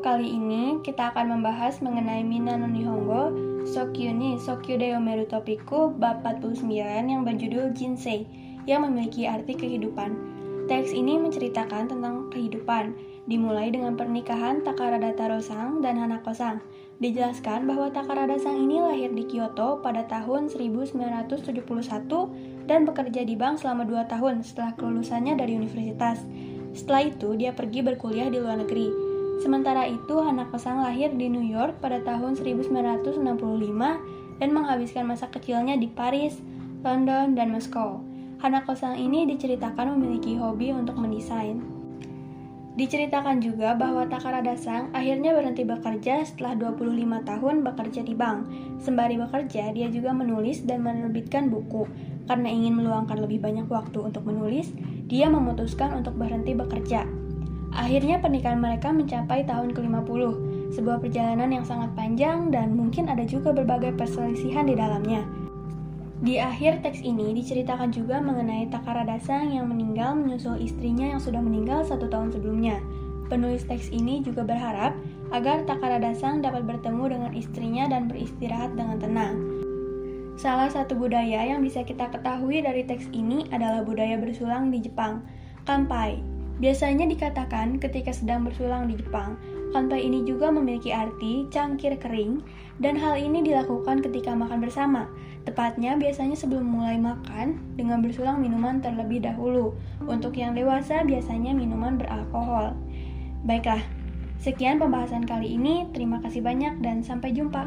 kali ini kita akan membahas mengenai Mina no Nihongo Sokyu ni Sokyu de Omeru Topiku bab 49 yang berjudul Jinsei yang memiliki arti kehidupan. Teks ini menceritakan tentang kehidupan, dimulai dengan pernikahan Takarada Taro-sang dan Hanako-sang. Dijelaskan bahwa Takarada-sang ini lahir di Kyoto pada tahun 1971 dan bekerja di bank selama 2 tahun setelah kelulusannya dari universitas. Setelah itu, dia pergi berkuliah di luar negeri. Sementara itu, Hanako-sang lahir di New York pada tahun 1965 dan menghabiskan masa kecilnya di Paris, London, dan Moskow. Hanako-sang ini diceritakan memiliki hobi untuk mendesain. Diceritakan juga bahwa Takarada-sang akhirnya berhenti bekerja setelah 25 tahun bekerja di bank. Sembari bekerja, dia juga menulis dan menerbitkan buku. Karena ingin meluangkan lebih banyak waktu untuk menulis, dia memutuskan untuk berhenti bekerja. Akhirnya pernikahan mereka mencapai tahun ke-50, sebuah perjalanan yang sangat panjang dan mungkin ada juga berbagai perselisihan di dalamnya. Di akhir teks ini diceritakan juga mengenai Takarada Sang yang meninggal menyusul istrinya yang sudah meninggal satu tahun sebelumnya. Penulis teks ini juga berharap agar Takarada Sang dapat bertemu dengan istrinya dan beristirahat dengan tenang. Salah satu budaya yang bisa kita ketahui dari teks ini adalah budaya bersulang di Jepang, kanpai. Biasanya dikatakan ketika sedang bersulang di Jepang, kanpai ini juga memiliki arti cangkir kering dan hal ini dilakukan ketika makan bersama. Tepatnya biasanya sebelum mulai makan dengan bersulang minuman terlebih dahulu. Untuk yang dewasa biasanya minuman beralkohol. Baiklah, sekian pembahasan kali ini. Terima kasih banyak dan sampai jumpa.